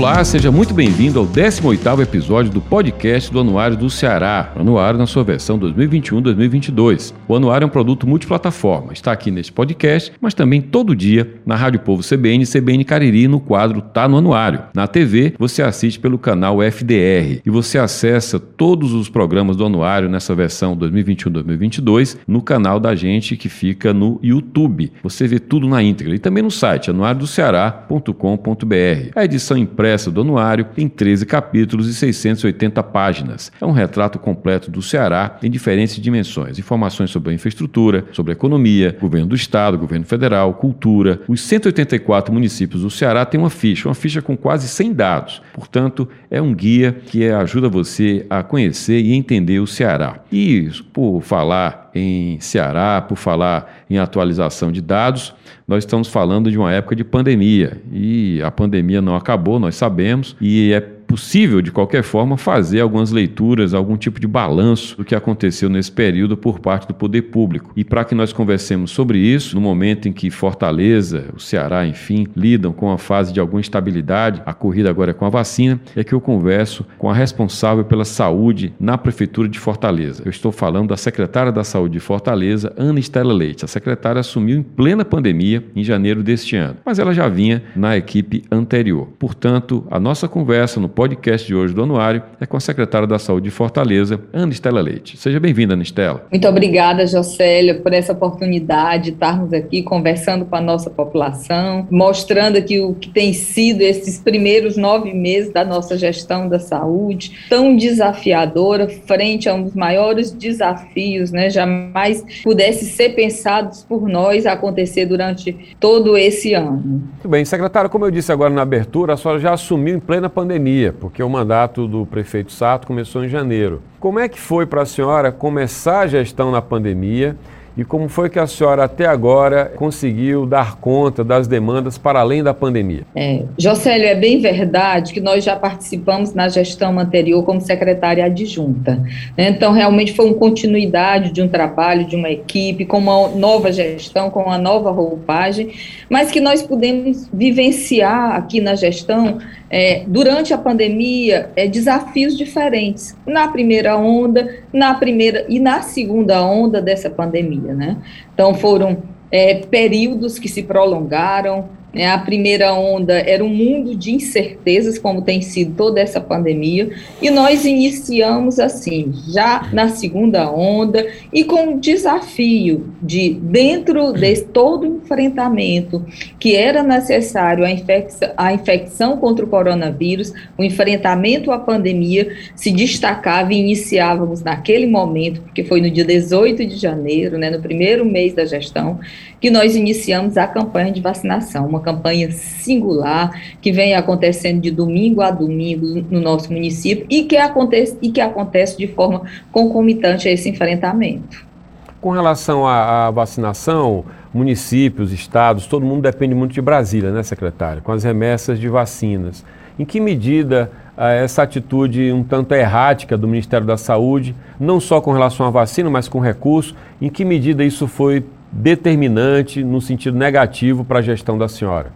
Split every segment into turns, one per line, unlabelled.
Olá, seja muito bem-vindo ao 18º episódio do podcast do Anuário do Ceará, Anuário na sua versão 2021-2022. O Anuário é um produto multiplataforma, está aqui neste podcast, mas também todo dia na Rádio Povo CBN CBN Cariri no quadro Tá no Anuário. Na TV, você assiste pelo canal FDR e você acessa todos os programas do Anuário nessa versão 2021-2022 no canal da gente que fica no YouTube. Você vê tudo na íntegra e também no site anuariodoceará.com.br. A edição impressa do anuário tem 13 capítulos e 680 páginas. É um retrato completo do Ceará em diferentes dimensões. Informações sobre a infraestrutura, sobre a economia, governo do estado, governo federal, cultura. Os 184 municípios do Ceará têm uma ficha, uma ficha com quase 100 dados. Portanto, é um guia que ajuda você a conhecer e entender o Ceará. E por falar em Ceará, por falar em atualização de dados, nós estamos falando de uma época de pandemia. E a pandemia não acabou, nós sabemos, e é possível, de qualquer forma, fazer algumas leituras, algum tipo de balanço do que aconteceu nesse período por parte do poder público. E para que nós conversemos sobre isso, no momento em que Fortaleza, o Ceará, enfim, lidam com a fase de alguma instabilidade, a corrida agora é com a vacina, é que eu converso com a responsável pela saúde na Prefeitura de Fortaleza. Eu estou falando da secretária da Saúde de Fortaleza, Ana Estela Leite. A secretária assumiu em plena pandemia, em janeiro deste ano, mas ela já vinha na equipe anterior. Portanto, a nossa conversa no podcast de hoje do Anuário é com a secretária da Saúde de Fortaleza, Ana Estela Leite. Seja bem-vinda, Ana Estela.
Muito obrigada, Jocélia, por essa oportunidade de estarmos aqui conversando com a nossa população, mostrando aqui o que tem sido esses primeiros nove meses da nossa gestão da saúde, tão desafiadora, frente a um dos maiores desafios, né, jamais pudesse ser pensados por nós acontecer durante todo esse ano.
Muito bem, secretária, como eu disse agora na abertura, a senhora já assumiu em plena pandemia porque o mandato do prefeito Sato começou em janeiro. Como é que foi para a senhora começar a gestão na pandemia e como foi que a senhora até agora conseguiu dar conta das demandas para além da pandemia?
É, Jocélio, é bem verdade que nós já participamos na gestão anterior como secretária adjunta. Né? Então, realmente foi uma continuidade de um trabalho, de uma equipe, com uma nova gestão, com uma nova roupagem, mas que nós pudemos vivenciar aqui na gestão é, durante a pandemia, é, desafios diferentes. Na primeira onda, na primeira e na segunda onda dessa pandemia, né? Então foram é, períodos que se prolongaram? A primeira onda era um mundo de incertezas, como tem sido toda essa pandemia, e nós iniciamos assim, já na segunda onda, e com o desafio de, dentro de todo o enfrentamento que era necessário a infecção, a infecção contra o coronavírus, o enfrentamento à pandemia, se destacava e iniciávamos naquele momento, porque foi no dia 18 de janeiro, né, no primeiro mês da gestão, que nós iniciamos a campanha de vacinação, uma campanha singular que vem acontecendo de domingo a domingo no nosso município e que acontece, e que acontece de forma concomitante a esse enfrentamento.
Com relação à, à vacinação, municípios, estados, todo mundo depende muito de Brasília, né, secretário? Com as remessas de vacinas. Em que medida ah, essa atitude um tanto errática do Ministério da Saúde, não só com relação à vacina, mas com recurso, em que medida isso foi determinante no sentido negativo para a gestão da senhora?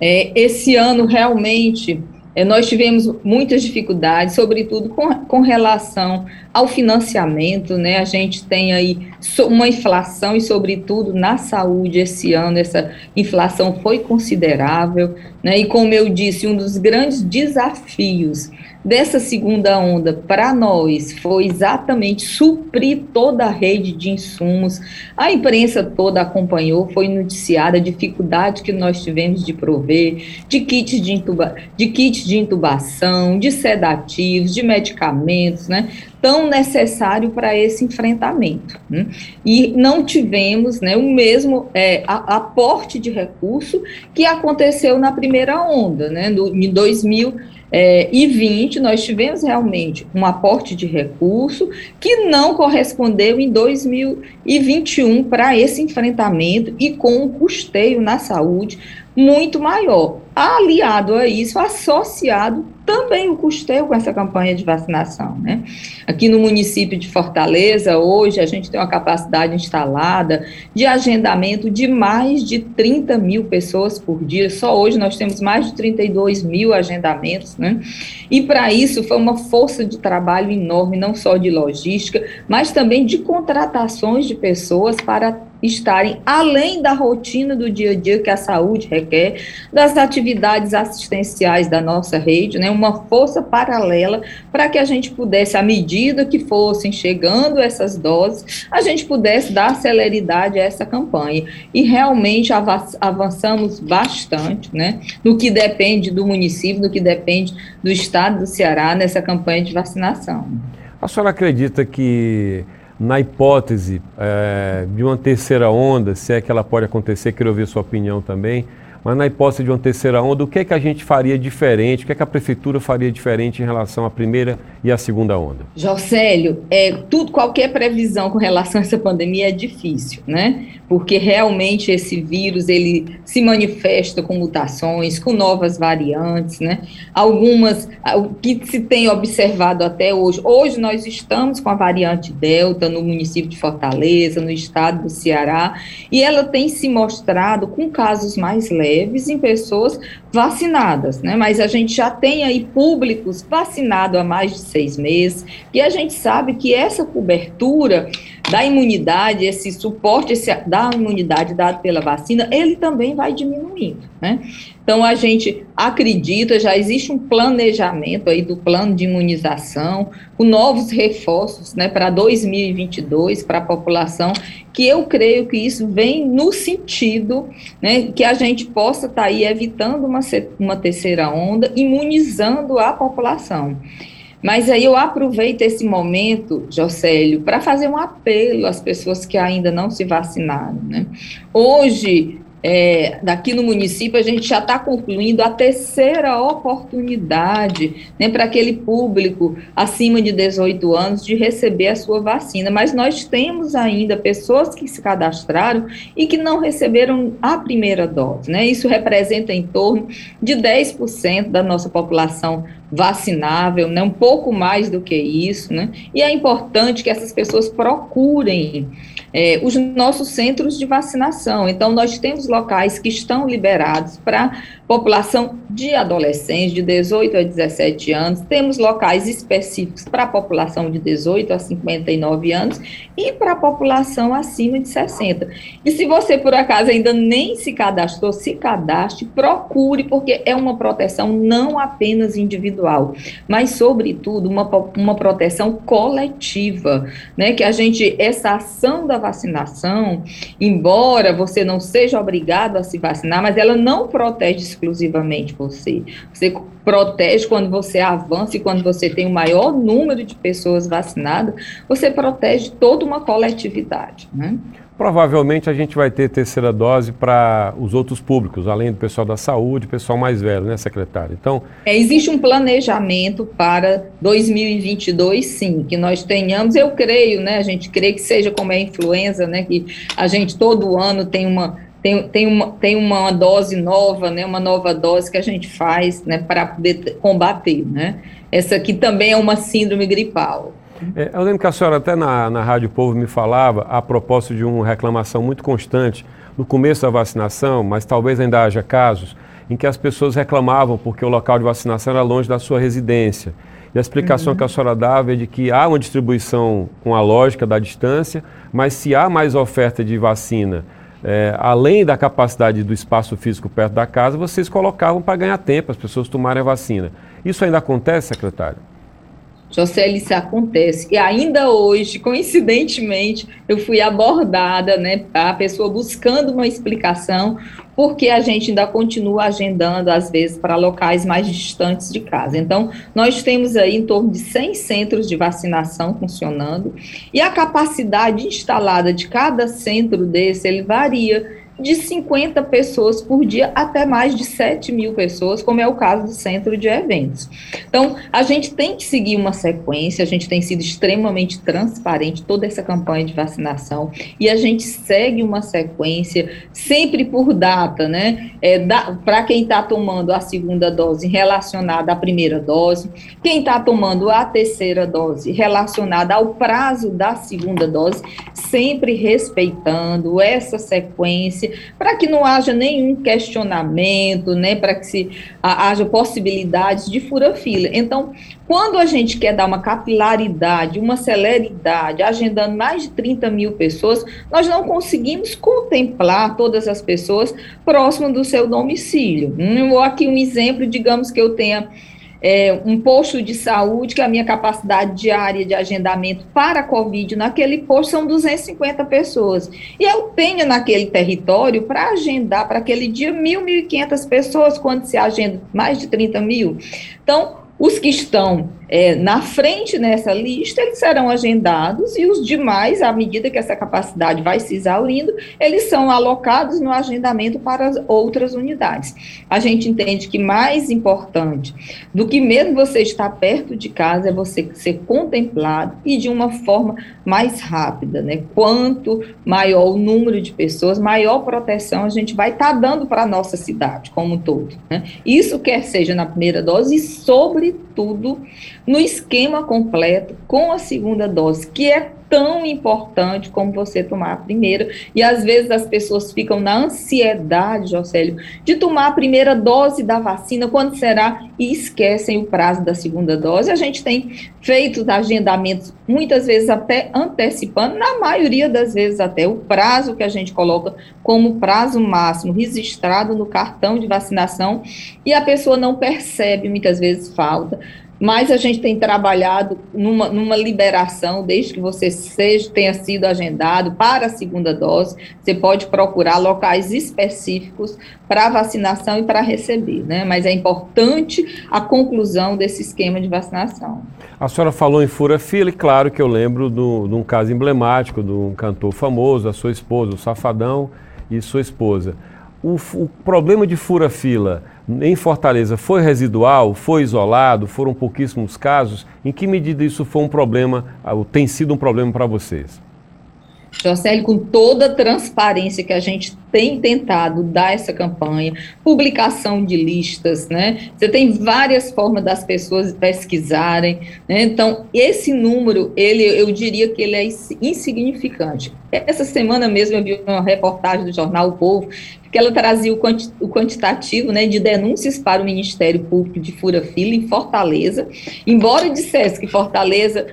É, esse ano, realmente, é, nós tivemos muitas dificuldades, sobretudo com, com relação ao financiamento, né? A gente tem aí uma inflação e, sobretudo, na saúde esse ano, essa inflação foi considerável, né? E como eu disse, um dos grandes desafios dessa segunda onda para nós foi exatamente suprir toda a rede de insumos. A imprensa toda acompanhou, foi noticiada a dificuldade que nós tivemos de prover de kits de, intuba de kits de intubação, de sedativos, de medicamentos, né? tão necessário para esse enfrentamento. Né? E não tivemos né, o mesmo é, aporte de recurso que aconteceu na primeira onda, né, no, em 2000 é, 20, nós tivemos realmente um aporte de recurso que não correspondeu em 2021 para esse enfrentamento e com um custeio na saúde muito maior. Aliado a isso, associado também o custeio com essa campanha de vacinação. Né? Aqui no município de Fortaleza, hoje, a gente tem uma capacidade instalada de agendamento de mais de 30 mil pessoas por dia. Só hoje nós temos mais de 32 mil agendamentos. Né? E para isso foi uma força de trabalho enorme, não só de logística, mas também de contratações de pessoas para estarem além da rotina do dia a dia que a saúde requer, das atividades assistenciais da nossa rede, né, uma força paralela para que a gente pudesse, à medida que fossem chegando essas doses, a gente pudesse dar celeridade a essa campanha. E realmente avançamos bastante, né, no que depende do município, no que depende do estado do Ceará nessa campanha de vacinação.
A senhora acredita que na hipótese é, de uma terceira onda, se é que ela pode acontecer, quero ouvir sua opinião também, mas na hipótese de uma terceira onda, o que é que a gente faria diferente, o que é que a prefeitura faria diferente em relação à primeira e à segunda onda?
Jocélio, é, tudo, qualquer previsão com relação a essa pandemia é difícil, né? Porque realmente esse vírus, ele se manifesta com mutações, com novas variantes, né? Algumas, o que se tem observado até hoje, hoje nós estamos com a variante Delta no município de Fortaleza, no estado do Ceará, e ela tem se mostrado com casos mais leves, leves em pessoas vacinadas, né? Mas a gente já tem aí públicos vacinados há mais de seis meses, e a gente sabe que essa cobertura da imunidade, esse suporte esse, da imunidade dado pela vacina, ele também vai diminuindo, né? Então, a gente acredita, já existe um planejamento aí do plano de imunização, com novos reforços né, para 2022 para a população, que eu creio que isso vem no sentido né, que a gente possa estar tá aí evitando uma, uma terceira onda, imunizando a população. Mas aí eu aproveito esse momento, Jocélio, para fazer um apelo às pessoas que ainda não se vacinaram. Né? Hoje, é, daqui no município, a gente já está concluindo a terceira oportunidade né, para aquele público acima de 18 anos de receber a sua vacina. Mas nós temos ainda pessoas que se cadastraram e que não receberam a primeira dose. Né? Isso representa em torno de 10% da nossa população vacinável, né? um pouco mais do que isso. Né? E é importante que essas pessoas procurem é, os nossos centros de vacinação. Então, nós temos locais que estão liberados para população de adolescentes de 18 a 17 anos, temos locais específicos para a população de 18 a 59 anos e para a população acima de 60. E se você por acaso ainda nem se cadastrou, se cadastre, procure, porque é uma proteção não apenas individual, mas sobretudo uma, uma proteção coletiva, né? Que a gente, essa ação da vacinação, embora você não seja obrigado a se vacinar, mas ela não protege exclusivamente você. Você protege quando você avança e quando você tem o maior número de pessoas vacinadas, você protege toda uma coletividade. Né?
Provavelmente a gente vai ter terceira dose para os outros públicos, além do pessoal da saúde, pessoal mais velho, né, secretário?
Então, é, existe um planejamento para 2022, sim, que nós tenhamos. Eu creio, né? A gente crê que seja como é a influenza, né? Que a gente todo ano tem uma tem, tem, uma, tem uma dose nova, né, uma nova dose que a gente faz né, para poder combater. Né? Essa aqui também é uma síndrome gripal.
É, eu lembro que a senhora até na, na Rádio Povo me falava a propósito de uma reclamação muito constante no começo da vacinação, mas talvez ainda haja casos em que as pessoas reclamavam porque o local de vacinação era longe da sua residência. E a explicação uhum. que a senhora dava é de que há uma distribuição com a lógica da distância, mas se há mais oferta de vacina é, além da capacidade do espaço físico perto da casa, vocês colocavam para ganhar tempo, as pessoas tomarem a vacina. Isso ainda acontece, secretário?
Isso acontece. E ainda hoje, coincidentemente, eu fui abordada, né, a pessoa buscando uma explicação, porque a gente ainda continua agendando, às vezes, para locais mais distantes de casa. Então, nós temos aí em torno de 100 centros de vacinação funcionando, e a capacidade instalada de cada centro desse, ele varia de 50 pessoas por dia até mais de 7 mil pessoas, como é o caso do centro de eventos. Então, a gente tem que seguir uma sequência, a gente tem sido extremamente transparente toda essa campanha de vacinação e a gente segue uma sequência sempre por data, né? É, Para quem está tomando a segunda dose relacionada à primeira dose, quem está tomando a terceira dose relacionada ao prazo da segunda dose, sempre respeitando essa sequência para que não haja nenhum questionamento, né, para que se haja possibilidades de fura-fila. Então, quando a gente quer dar uma capilaridade, uma celeridade, agendando mais de 30 mil pessoas, nós não conseguimos contemplar todas as pessoas próximas do seu domicílio. Hum, aqui um exemplo, digamos que eu tenha é, um posto de saúde, que a minha capacidade diária de agendamento para a Covid naquele posto são 250 pessoas. E eu tenho naquele território para agendar para aquele dia 1.000, 1.500 pessoas, quando se agenda mais de 30 mil. Então, os que estão é, na frente nessa lista, eles serão agendados e os demais, à medida que essa capacidade vai se exaurindo, eles são alocados no agendamento para as outras unidades. A gente entende que mais importante do que mesmo você estar perto de casa é você ser contemplado e de uma forma mais rápida, né? Quanto maior o número de pessoas, maior proteção a gente vai estar tá dando para a nossa cidade como um todo. Né? Isso quer seja na primeira dose e, sobretudo, no esquema completo com a segunda dose, que é tão importante como você tomar a primeira. E às vezes as pessoas ficam na ansiedade, Jocélio, de tomar a primeira dose da vacina, quando será, e esquecem o prazo da segunda dose. A gente tem feito agendamentos, muitas vezes até antecipando, na maioria das vezes até, o prazo que a gente coloca como prazo máximo registrado no cartão de vacinação, e a pessoa não percebe, muitas vezes falta mas a gente tem trabalhado numa, numa liberação, desde que você seja, tenha sido agendado para a segunda dose, você pode procurar locais específicos para vacinação e para receber, né? Mas é importante a conclusão desse esquema de vacinação.
A senhora falou em fura-fila, e claro que eu lembro de um caso emblemático de um cantor famoso, a sua esposa, o Safadão e sua esposa. O, o problema de fura-fila em Fortaleza foi residual, foi isolado, foram pouquíssimos casos? Em que medida isso foi um problema, tem sido um problema para vocês?
Jocely, com toda a transparência que a gente tem tentado dar essa campanha, publicação de listas, né? Você tem várias formas das pessoas pesquisarem, né? Então, esse número, ele, eu diria que ele é insignificante. Essa semana mesmo eu vi uma reportagem do jornal O Povo que ela trazia o, quanti o quantitativo né, de denúncias para o Ministério Público de Fura-Fila em Fortaleza, embora dissesse que Fortaleza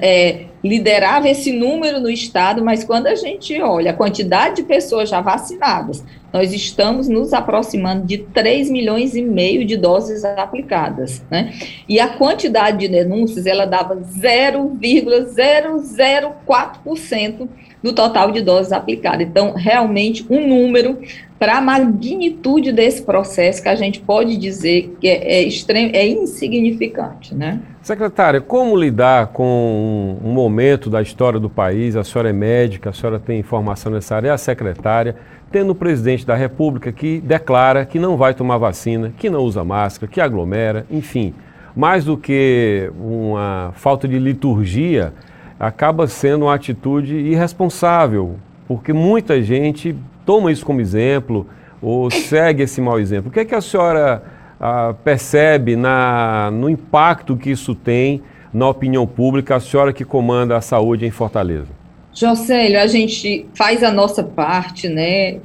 é, liderava esse número no Estado, mas quando a gente olha a quantidade de pessoas já vacinadas, nós estamos nos aproximando de 3 milhões e meio de doses aplicadas, né? E a quantidade de denúncias, ela dava 0,004% do total de doses aplicadas. Então, realmente, um número para a magnitude desse processo que a gente pode dizer que é, é, extremo, é insignificante, né?
Secretária, como lidar com um, momento da história do país? A senhora é médica, a senhora tem informação nessa área, é a secretária, tendo o presidente da República que declara que não vai tomar vacina, que não usa máscara, que aglomera, enfim. Mais do que uma falta de liturgia, acaba sendo uma atitude irresponsável, porque muita gente toma isso como exemplo ou segue esse mau exemplo. O que é que a senhora ah, percebe na, no impacto que isso tem na opinião pública, a senhora que comanda a saúde em Fortaleza?
Jocélio, a gente faz a nossa parte, né?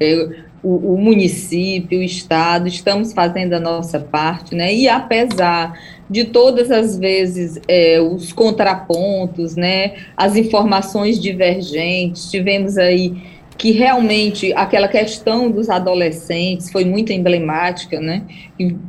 O, o, município, o estado, estamos fazendo a nossa parte, né? E apesar de todas as vezes é, os contrapontos, né, as informações divergentes, tivemos aí que realmente aquela questão dos adolescentes foi muito emblemática, né?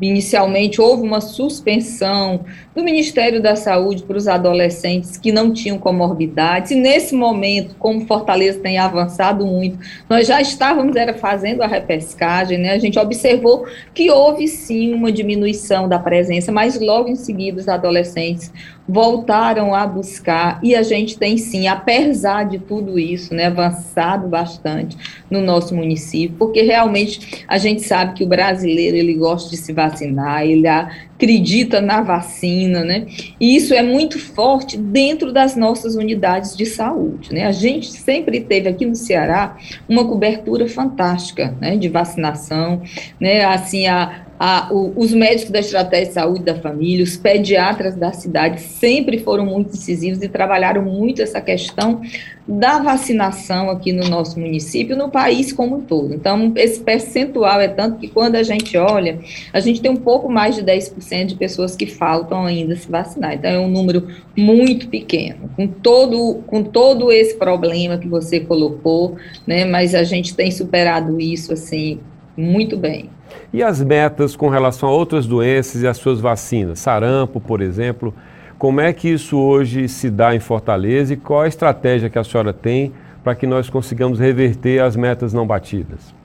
Inicialmente houve uma suspensão do Ministério da Saúde para os adolescentes que não tinham comorbidades, e nesse momento, como Fortaleza tem avançado muito, nós já estávamos era fazendo a repescagem, né? A gente observou que houve sim uma diminuição da presença, mas logo em seguida os adolescentes voltaram a buscar, e a gente tem sim, apesar de tudo isso, né, avançado bastante no nosso município, porque realmente a gente sabe que o brasileiro ele gosta de se vacinar, ele acredita na vacina, né? E isso é muito forte dentro das nossas unidades de saúde, né? A gente sempre teve aqui no Ceará uma cobertura fantástica, né, de vacinação, né? Assim, a, a, o, os médicos da estratégia de saúde da família, os pediatras da cidade sempre foram muito decisivos e trabalharam muito essa questão da vacinação aqui no nosso município, no país como um todo. Então, esse percentual é tanto que quando a gente olha, a gente tem um pouco mais de 10% de pessoas que faltam ainda se vacinar. Então, é um número muito pequeno, com todo, com todo esse problema que você colocou, né? Mas a gente tem superado isso, assim, muito bem.
E as metas com relação a outras doenças e as suas vacinas? Sarampo, por exemplo. Como é que isso hoje se dá em Fortaleza e qual a estratégia que a senhora tem para que nós consigamos reverter as metas não batidas?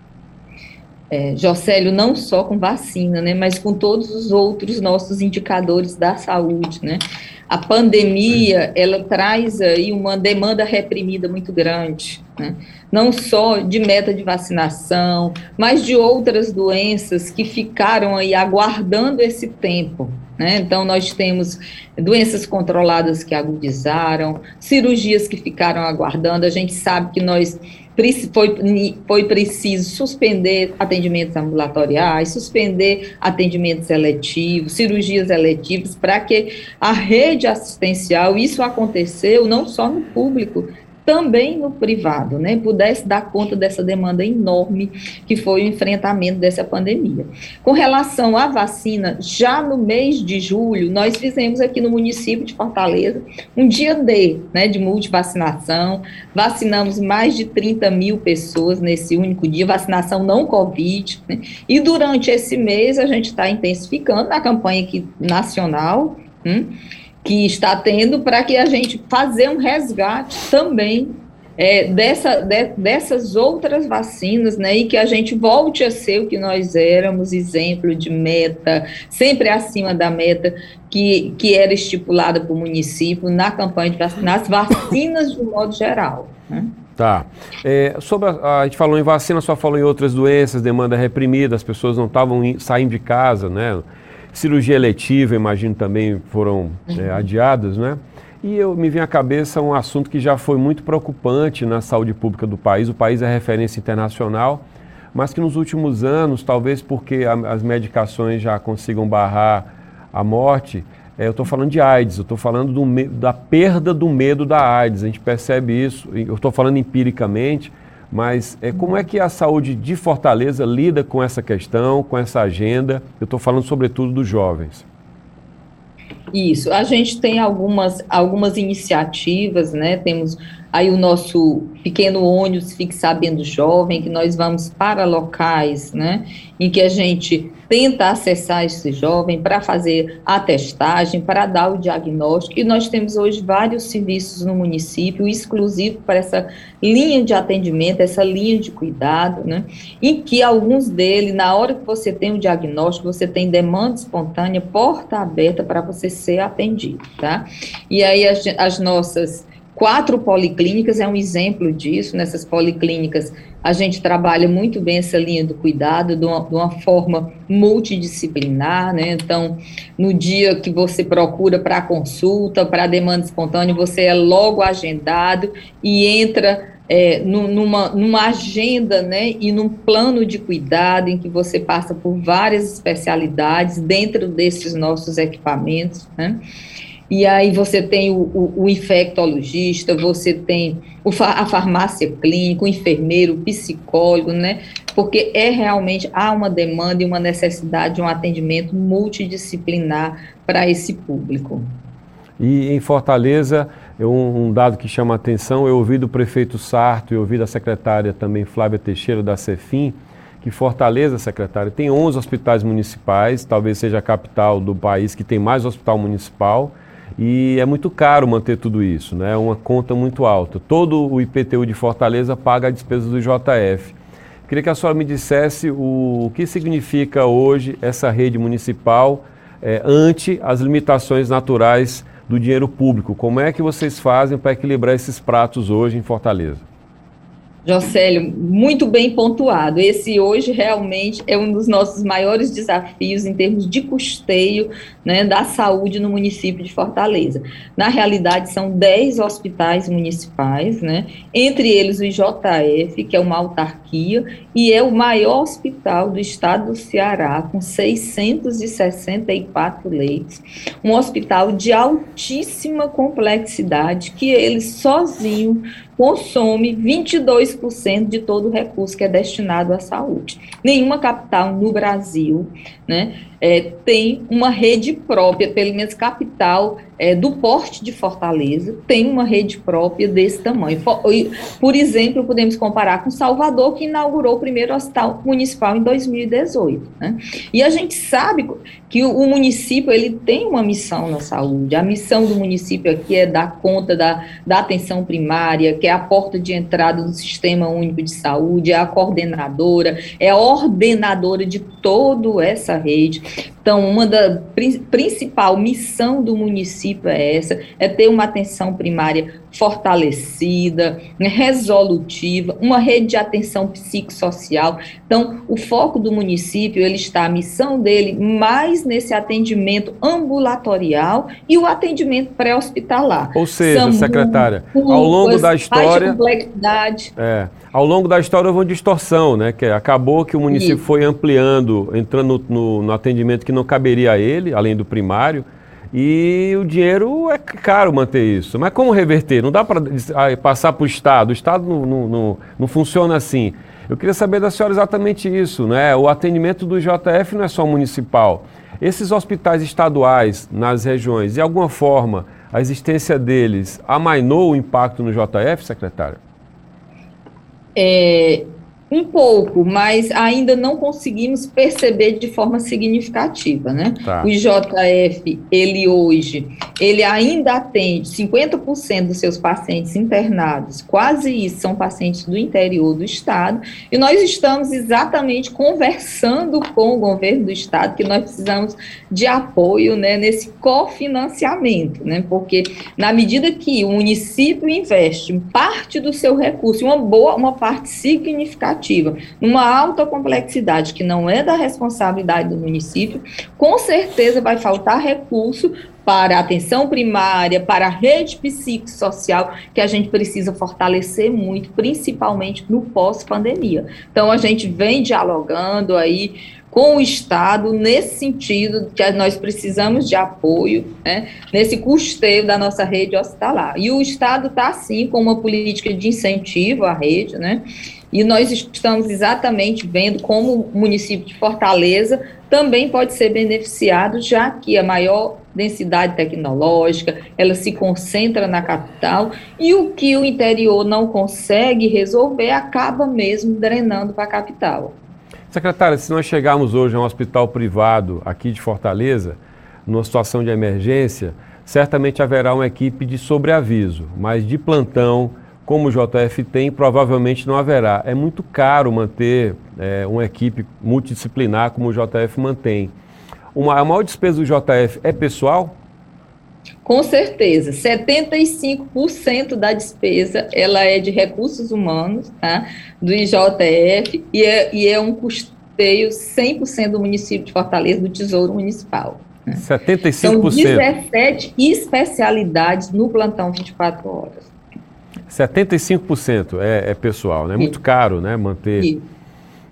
É, Jocélio, não só com vacina, né, mas com todos os outros nossos indicadores da saúde, né? A pandemia, ela traz aí uma demanda reprimida muito grande, né? não só de meta de vacinação, mas de outras doenças que ficaram aí aguardando esse tempo, né? Então, nós temos doenças controladas que agudizaram, cirurgias que ficaram aguardando. A gente sabe que nós foi, foi preciso suspender atendimentos ambulatoriais, suspender atendimentos eletivos, cirurgias eletivas, para que a rede assistencial, isso aconteceu não só no público, também no privado, né, pudesse dar conta dessa demanda enorme que foi o enfrentamento dessa pandemia. Com relação à vacina, já no mês de julho, nós fizemos aqui no município de Fortaleza um dia D, né, de multivacinação, vacinamos mais de 30 mil pessoas nesse único dia, vacinação não Covid, né, e durante esse mês a gente está intensificando a campanha aqui nacional, hum, que está tendo para que a gente fazer um resgate também é, dessa, de, dessas outras vacinas, né, e que a gente volte a ser o que nós éramos, exemplo de meta, sempre acima da meta que, que era estipulada para o município na campanha de vacina, nas vacinas de modo geral. Né?
Tá. É, sobre a, a, gente falou em vacina, só falou em outras doenças, demanda reprimida, as pessoas não estavam saindo de casa, né? Cirurgia eletiva, imagino também foram é, uhum. é, adiadas, né? E eu me vem à cabeça um assunto que já foi muito preocupante na saúde pública do país. O país é referência internacional, mas que nos últimos anos, talvez porque a, as medicações já consigam barrar a morte, é, eu estou falando de AIDS, eu estou falando do, da perda do medo da AIDS. A gente percebe isso, eu estou falando empiricamente, mas é, como é que a saúde de Fortaleza lida com essa questão, com essa agenda? Eu estou falando sobretudo dos jovens.
Isso, a gente tem algumas, algumas iniciativas, né? Temos aí o nosso pequeno ônibus Fique Sabendo Jovem, que nós vamos para locais, né, em que a gente tenta acessar esse jovem para fazer a testagem, para dar o diagnóstico, e nós temos hoje vários serviços no município, exclusivo para essa linha de atendimento, essa linha de cuidado, né, em que alguns deles, na hora que você tem o diagnóstico, você tem demanda espontânea, porta aberta para você ser atendido, tá? E aí as, as nossas Quatro policlínicas é um exemplo disso. Nessas policlínicas, a gente trabalha muito bem essa linha do cuidado de uma, de uma forma multidisciplinar, né? Então, no dia que você procura para consulta, para demanda espontânea, você é logo agendado e entra é, numa, numa agenda né, e num plano de cuidado em que você passa por várias especialidades dentro desses nossos equipamentos. Né? E aí você tem o, o, o infectologista, você tem o, a farmácia clínica, o enfermeiro, o psicólogo, né? Porque é realmente, há uma demanda e uma necessidade de um atendimento multidisciplinar para esse público.
E em Fortaleza, um, dado que chama a atenção, eu ouvi do prefeito Sarto e ouvi da secretária também Flávia Teixeira da Cefim, que Fortaleza, secretária, tem 11 hospitais municipais, talvez seja a capital do país que tem mais hospital municipal, e é muito caro manter tudo isso, né? é uma conta muito alta. Todo o IPTU de Fortaleza paga a despesa do JF. Queria que a senhora me dissesse o, o que significa hoje essa rede municipal é, ante as limitações naturais do dinheiro público. Como é que vocês fazem para equilibrar esses pratos hoje em Fortaleza?
Jocélio, muito bem pontuado. Esse hoje realmente é um dos nossos maiores desafios em termos de custeio né, da saúde no município de Fortaleza. Na realidade, são 10 hospitais municipais, né, entre eles o IJF, que é uma autarquia, e é o maior hospital do estado do Ceará, com 664 leitos. Um hospital de altíssima complexidade, que ele sozinho consome 22% de todo o recurso que é destinado à saúde. Nenhuma capital no Brasil né, é, tem uma rede própria, pelo menos capital é, do porte de Fortaleza, tem uma rede própria desse tamanho. Por exemplo, podemos comparar com Salvador, que inaugurou o primeiro hospital municipal em 2018. Né? E a gente sabe que o, município ele tem uma missão na saúde. A missão do município aqui é dar conta da, da atenção primária, que é a porta de entrada do Sistema Único de Saúde, é a coordenadora, é a ordenadora de toda essa rede. Então, uma da principal missão do município é essa, é ter uma atenção primária fortalecida, né, resolutiva, uma rede de atenção psicossocial. Então, o foco do município, ele está, a missão dele, mais nesse atendimento ambulatorial e o atendimento pré-hospitalar.
Ou seja, SAMU, secretária, ao longo da história...
complexidade.
É, ao longo da história houve uma distorção, né? Que acabou que o município Isso. foi ampliando, entrando no, no atendimento que não caberia a ele, além do primário, e o dinheiro é caro manter isso. Mas como reverter? Não dá para passar para o Estado. O Estado não, não, não, não, funciona assim. Eu queria saber da senhora exatamente isso. Né? O atendimento do JF não é só municipal. Esses hospitais estaduais nas regiões, de alguma forma, a existência deles amainou o impacto no JF, secretário?
É, um pouco, mas ainda não conseguimos perceber de forma significativa, né? Tá. O IJF, ele hoje, ele ainda atende 50% dos seus pacientes internados, quase isso são pacientes do interior do estado, e nós estamos exatamente conversando com o governo do estado que nós precisamos de apoio, né, nesse cofinanciamento, né? Porque na medida que o município investe parte do seu recurso, uma boa, uma parte significativa numa alta complexidade que não é da responsabilidade do município, com certeza vai faltar recurso para a atenção primária, para a rede psicossocial, que a gente precisa fortalecer muito, principalmente no pós-pandemia. Então, a gente vem dialogando aí com o Estado nesse sentido que nós precisamos de apoio, né, nesse custeio da nossa rede hospitalar. E o Estado está, sim, com uma política de incentivo à rede, né, e nós estamos exatamente vendo como o município de Fortaleza também pode ser beneficiado, já que a maior densidade tecnológica, ela se concentra na capital e o que o interior não consegue resolver acaba mesmo drenando para a capital.
Secretária, se nós chegarmos hoje a um hospital privado aqui de Fortaleza, numa situação de emergência, certamente haverá uma equipe de sobreaviso, mas de plantão, como o JF tem, provavelmente não haverá. É muito caro manter é, uma equipe multidisciplinar como o JF mantém. Uma, a maior despesa do JF é pessoal?
Com certeza, 75% da despesa ela é de recursos humanos tá, do IJF e é, e é um custeio 100% do município de Fortaleza, do Tesouro Municipal.
Né? 75%?
São 17 especialidades no plantão 24 horas.
75% é, é pessoal, né? É muito caro, né? Manter.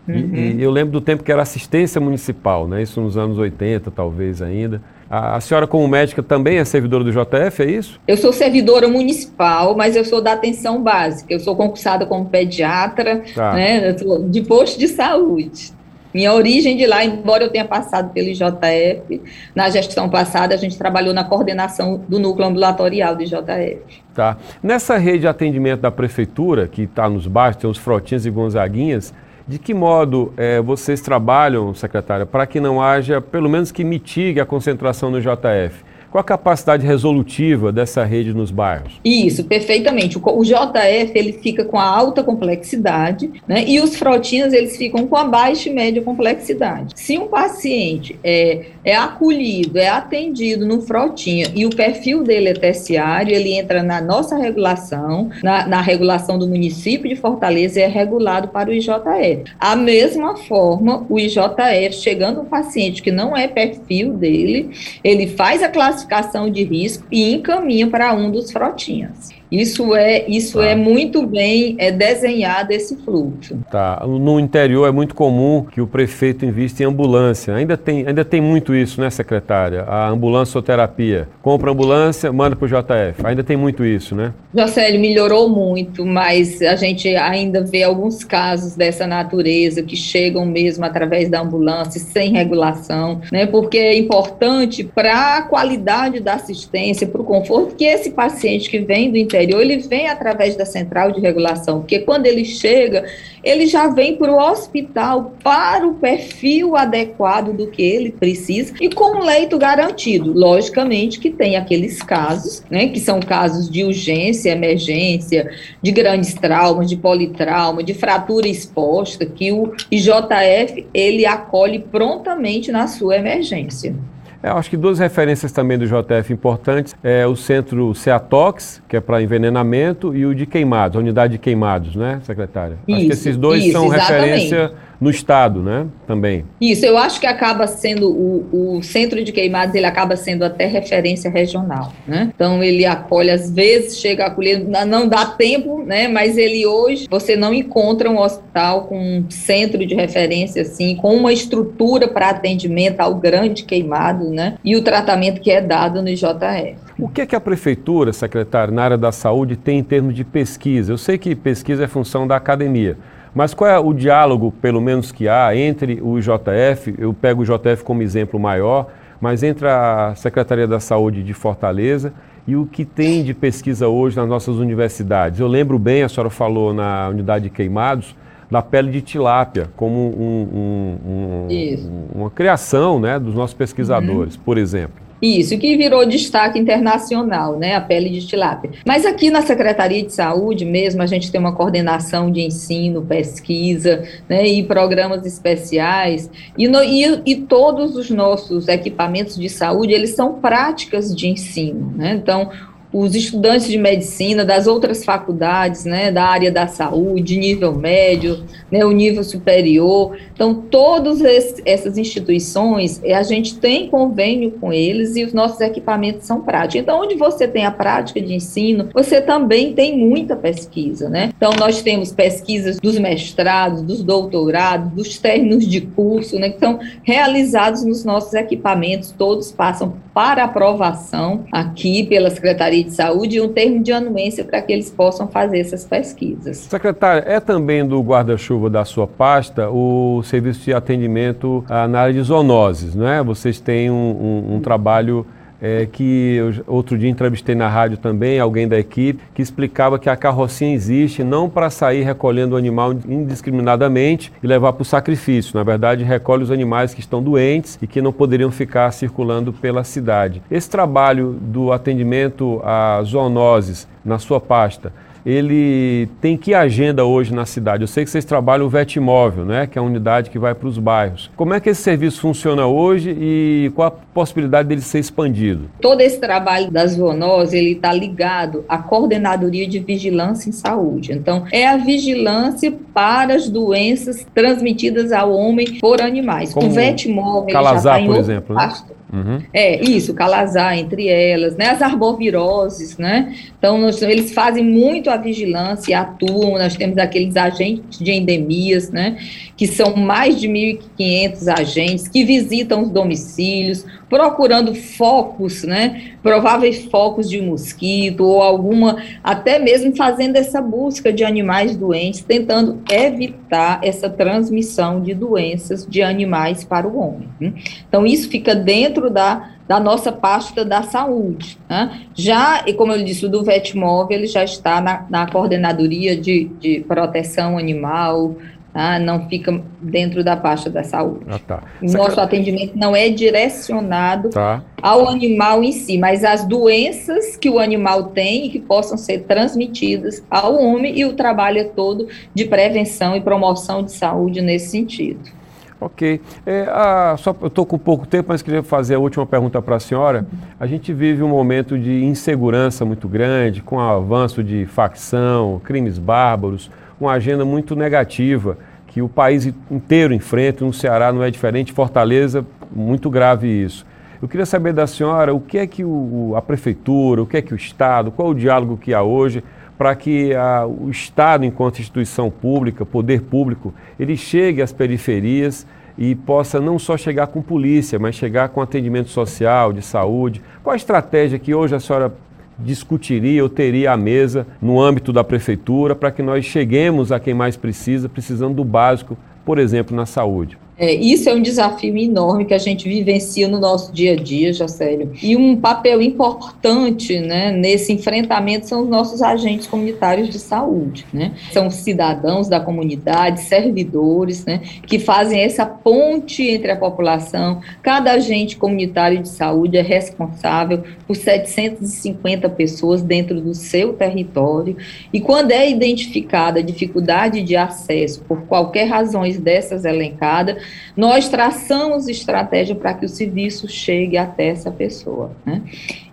Uhum. E, e, eu lembro do tempo que era assistência municipal, né? Isso nos anos 80, talvez ainda. A, a, senhora, como médica, também é servidora do JF, é isso?
Eu sou servidora municipal, mas eu sou da atenção básica. Eu sou concursada como pediatra, tá. né? De posto de saúde. Minha origem de lá, embora eu tenha passado pelo IJF, na gestão passada a gente trabalhou na coordenação do núcleo ambulatorial do IJF.
Tá. Nessa rede de atendimento da prefeitura, que está nos bairros, tem os Frotinhas e Gonzaguinhas, de que modo é, vocês trabalham, secretária, para que não haja, pelo menos que mitigue a concentração no JF? Qual a capacidade resolutiva dessa rede nos bairros?
Isso, perfeitamente. O, o JF ele fica com a alta complexidade, né? E os frotinhas eles ficam com a baixa e média complexidade. Se um paciente é, é acolhido, é atendido no frotinha e o perfil dele é terciário, ele entra na nossa regulação, na, na regulação do município de Fortaleza e é regulado para o IJF. A mesma forma, o IJF, chegando um paciente que não é perfil dele, ele faz a classificação de risco e encaminha para um dos frotinhas. Isso é, isso tá. é muito bem é desenhado esse fluxo.
Tá. No interior é muito comum que o prefeito invista em ambulância. Ainda tem, ainda tem muito isso, né, secretária? A ambulância-terapia. Compra ambulância, manda para o JF. Ainda tem muito isso, né?
Jocélio, melhorou muito, mas a gente ainda vê alguns casos dessa natureza que chegam mesmo através da ambulância, sem regulação, né? Porque é importante para a qualidade da assistência, para o conforto que esse paciente que vem do interior interior, ele vem através da central de regulação, porque quando ele chega, ele já vem para o hospital para o perfil adequado do que ele precisa e com um leito garantido. Logicamente que tem aqueles casos, né, que são casos de urgência, emergência, de grandes traumas, de politrauma, de fratura exposta, que o IJF ele acolhe prontamente na sua emergência.
É, eu acho que duas referências também do JF importantes é o centro CEATOX, que é para envenenamento, e o de queimados, a unidade de queimados, né, secretária? Isso, acho que esses dois isso, são exatamente. referência no estado, né? Também.
Isso, eu acho que acaba sendo o, o centro de queimados, ele acaba sendo até referência regional, né? Então ele acolhe às vezes chega a acolher, não dá tempo, né? Mas ele hoje você não encontra um hospital com um centro de referência assim, com uma estrutura para atendimento ao grande queimado, né? E o tratamento que é dado no IJF.
O que é que a prefeitura, secretário, na área da saúde tem em termos de pesquisa? Eu sei que pesquisa é função da academia. Mas qual é o diálogo, pelo menos que há, entre o IJF, eu pego o IJF como exemplo maior, mas entre a Secretaria da Saúde de Fortaleza e o que tem de pesquisa hoje nas nossas universidades? Eu lembro bem, a senhora falou na unidade de queimados, da pele de tilápia, como um, um, um, uma criação né, dos nossos pesquisadores, uhum. por exemplo.
Isso, que virou destaque internacional, né, a pele de tilápia. Mas aqui na Secretaria de Saúde mesmo, a gente tem uma coordenação de ensino, pesquisa, né, e programas especiais, e, no, e, e todos os nossos equipamentos de saúde, eles são práticas de ensino, né, então os estudantes de medicina das outras faculdades, né, da área da saúde, nível médio, né, o nível superior. Então, todas essas instituições, eh, a gente tem convênio com eles e os nossos equipamentos são práticos. Então, onde você tem a prática de ensino, você também tem muita pesquisa, né? Então, nós temos pesquisas dos mestrados, dos doutorados, dos términos de curso, né, que são realizados nos nossos equipamentos, todos passam para aprovação aqui pela Secretaria de Saúde e um termo de anuência para que eles possam fazer essas pesquisas.
Secretária, é também do guarda-chuva da sua pasta o serviço de atendimento na área de zoonoses, não é? Vocês têm um, um, um trabalho é, que eu, outro dia entrevistei na rádio também alguém da equipe que explicava que a carrocinha existe não para sair recolhendo o animal indiscriminadamente e levar para o sacrifício. Na verdade, recolhe os animais que estão doentes e que não poderiam ficar circulando pela cidade. Esse trabalho do atendimento a zoonoses na sua pasta ele tem que agenda hoje na cidade? Eu sei que vocês trabalham o Vetmóvel, né, que é a unidade que vai para os bairros. Como é que esse serviço funciona hoje e qual a possibilidade dele ser expandido?
Todo esse trabalho da zoonose, ele está ligado à coordenadoria de vigilância em saúde. Então, é a vigilância para as doenças transmitidas ao homem por animais.
Como o Vetmóvel Calazar, já em por exemplo, né?
Uhum. É, isso, calazar entre elas, né? As arboviroses, né? Então, nós, eles fazem muito a vigilância e atuam, nós temos aqueles agentes de endemias, né? Que são mais de 1.500 agentes que visitam os domicílios, procurando focos, né? Prováveis focos de mosquito ou alguma, até mesmo fazendo essa busca de animais doentes, tentando evitar essa transmissão de doenças de animais para o homem. Né? Então, isso fica dentro da, da nossa pasta da saúde. Né? Já, e como eu disse, o do Vetmóvel, ele já está na, na coordenadoria de, de proteção animal, Tá? Não fica dentro da pasta da saúde.
Ah, tá.
Nosso atendimento não é direcionado
tá.
ao animal em si, mas as doenças que o animal tem e que possam ser transmitidas ao homem e o trabalho é todo de prevenção e promoção de saúde nesse sentido.
Ok. É, a, só, eu estou com pouco tempo, mas queria fazer a última pergunta para a senhora. A gente vive um momento de insegurança muito grande, com o avanço de facção, crimes bárbaros, uma agenda muito negativa que o país inteiro enfrenta, no Ceará não é diferente, Fortaleza, muito grave isso. Eu queria saber da senhora o que é que o, a prefeitura, o que é que o Estado, qual o diálogo que há hoje para que a, o Estado, enquanto instituição pública, poder público, ele chegue às periferias e possa não só chegar com polícia, mas chegar com atendimento social, de saúde. Qual a estratégia que hoje a senhora discutiria ou teria à mesa no âmbito da prefeitura para que nós cheguemos a quem mais precisa, precisando do básico, por exemplo, na saúde?
É, isso é um desafio enorme que a gente vivencia no nosso dia a dia, Jacélio. E um papel importante né, nesse enfrentamento são os nossos agentes comunitários de saúde. Né? São cidadãos da comunidade, servidores, né, que fazem essa ponte entre a população. Cada agente comunitário de saúde é responsável por 750 pessoas dentro do seu território. E quando é identificada dificuldade de acesso por qualquer razões dessas elencadas, nós traçamos estratégia para que o serviço chegue até essa pessoa. Né?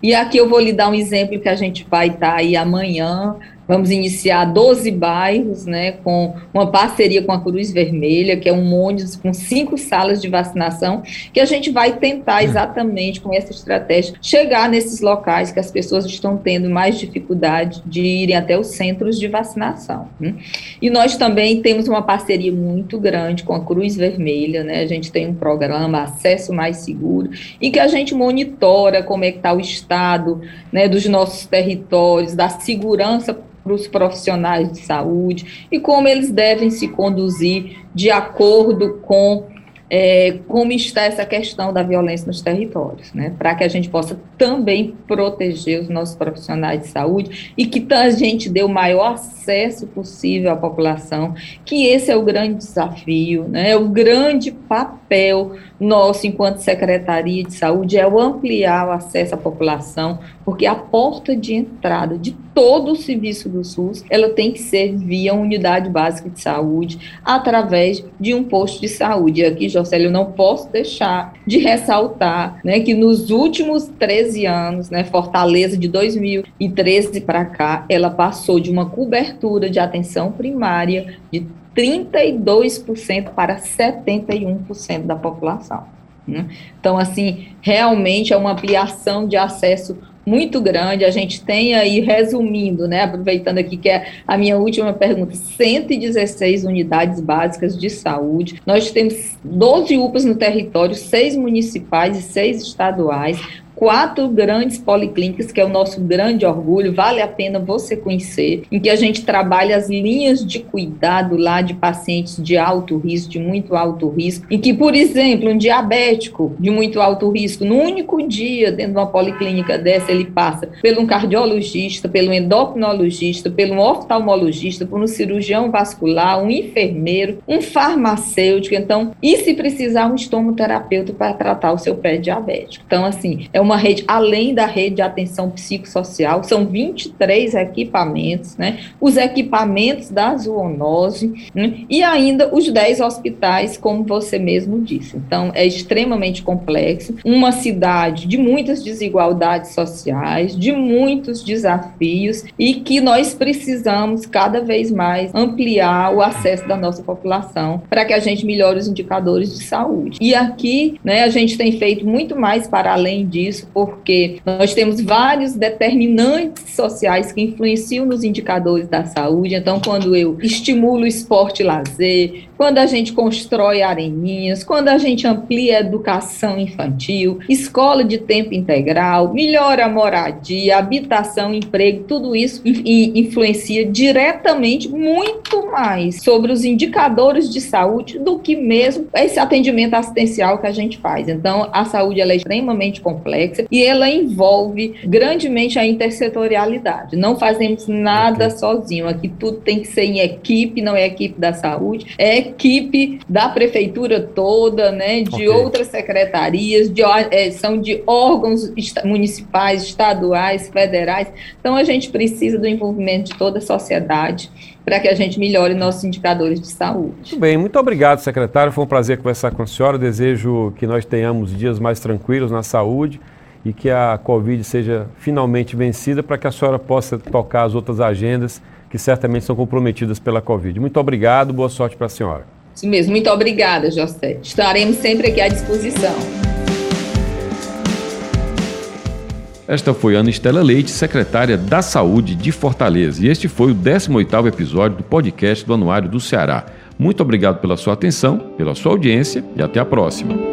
E aqui eu vou lhe dar um exemplo que a gente vai estar aí amanhã Vamos iniciar 12 bairros, né, com uma parceria com a Cruz Vermelha, que é um ônibus com cinco salas de vacinação, que a gente vai tentar exatamente com essa estratégia chegar nesses locais que as pessoas estão tendo mais dificuldade de irem até os centros de vacinação. Né? E nós também temos uma parceria muito grande com a Cruz Vermelha, né? A gente tem um programa Acesso Mais Seguro, em que a gente monitora como é que está o estado né, dos nossos territórios, da segurança para os profissionais de saúde e como eles devem se conduzir de acordo com é, como está essa questão da violência nos territórios, né? Para que a gente possa também proteger os nossos profissionais de saúde e que a gente dê o maior acesso possível à população, que esse é o grande desafio, né? É o grande papel nosso enquanto Secretaria de Saúde é o ampliar o acesso à população, porque a porta de entrada de todo o serviço do SUS, ela tem que ser via unidade básica de saúde, através de um posto de saúde. E aqui, Jocélio, eu não posso deixar de ressaltar né, que nos últimos 13 anos, né, Fortaleza de 2013 para cá, ela passou de uma cobertura de atenção primária de 32% para 71% da população. Né? Então, assim, realmente é uma ampliação de acesso muito grande. A gente tem aí, resumindo, né, aproveitando aqui que é a minha última pergunta, 116 unidades básicas de saúde. Nós temos 12 UPAs no território, seis municipais e seis estaduais quatro grandes policlínicas, que é o nosso grande orgulho, vale a pena você conhecer, em que a gente trabalha as linhas de cuidado lá de pacientes de alto risco, de muito alto risco, em que, por exemplo, um diabético de muito alto risco, no único dia dentro de uma policlínica dessa, ele passa pelo um cardiologista, pelo endocrinologista, pelo oftalmologista, por um cirurgião vascular, um enfermeiro, um farmacêutico, então, e se precisar, um estomoterapeuta para tratar o seu pé diabético. Então, assim, é uma rede, além da rede de atenção psicossocial, são 23 equipamentos, né? Os equipamentos da zoonose né? e ainda os 10 hospitais, como você mesmo disse. Então, é extremamente complexo. Uma cidade de muitas desigualdades sociais, de muitos desafios e que nós precisamos cada vez mais ampliar o acesso da nossa população para que a gente melhore os indicadores de saúde. E aqui, né, a gente tem feito muito mais para além disso isso, porque nós temos vários determinantes sociais que influenciam nos indicadores da saúde. Então, quando eu estimulo o esporte e lazer, quando a gente constrói areninhas, quando a gente amplia a educação infantil, escola de tempo integral, melhora a moradia, habitação, emprego, tudo isso influencia diretamente muito mais sobre os indicadores de saúde do que mesmo esse atendimento assistencial que a gente faz. Então, a saúde é extremamente complexa complexa e ela envolve grandemente a intersetorialidade. Não fazemos nada sozinho. Aqui tudo tem que ser em equipe, não é equipe da saúde, é equipe da prefeitura toda, né, de okay. outras secretarias, de, é, são de órgãos municipais, estaduais, federais. Então a gente precisa do envolvimento de toda a sociedade para que a gente melhore nossos indicadores de saúde.
Muito bem, muito obrigado, secretário. Foi um prazer conversar com a senhora. Desejo que nós tenhamos dias mais tranquilos na saúde e que a Covid seja finalmente vencida para que a senhora possa tocar as outras agendas que certamente são comprometidas pela Covid. Muito obrigado, boa sorte para a senhora.
Isso mesmo, muito obrigada, José. Estaremos sempre aqui à disposição.
Esta foi Ana Estela Leite, secretária da Saúde de Fortaleza, e este foi o 18º episódio do podcast do Anuário do Ceará. Muito obrigado pela sua atenção, pela sua audiência e até a próxima.